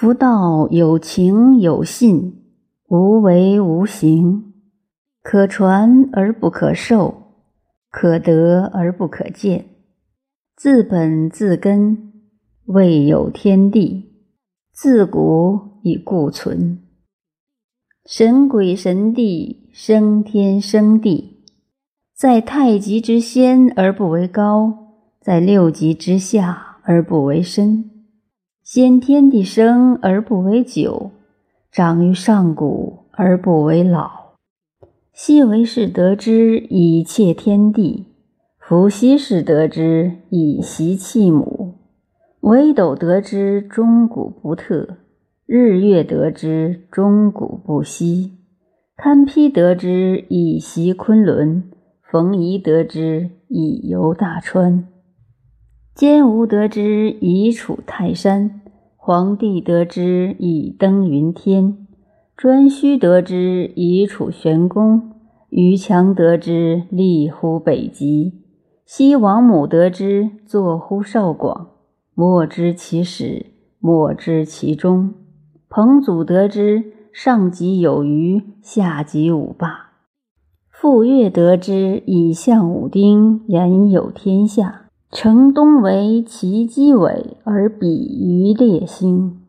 夫道有情有信，无为无形，可传而不可授，可得而不可见。自本自根，未有天地，自古以固存。神鬼神帝，生天生地，在太极之先而不为高，在六极之下而不为深。先天地生而不为久，长于上古而不为老。昔为是得之以切天地，夫昔是得之以习气母。北斗得之终古不特，日月得之终古不息。堪披得之以习昆仑，冯夷得之以游大川。坚吾得之以处泰山，黄帝得之以登云天，颛顼得之以处玄宫，于强得之立乎北极，西王母得之坐乎少广。莫知其始，莫知其终。彭祖得之上极有余，下极五霸。傅说得之以象武丁，言有天下。城东为其基尾，而比于列星。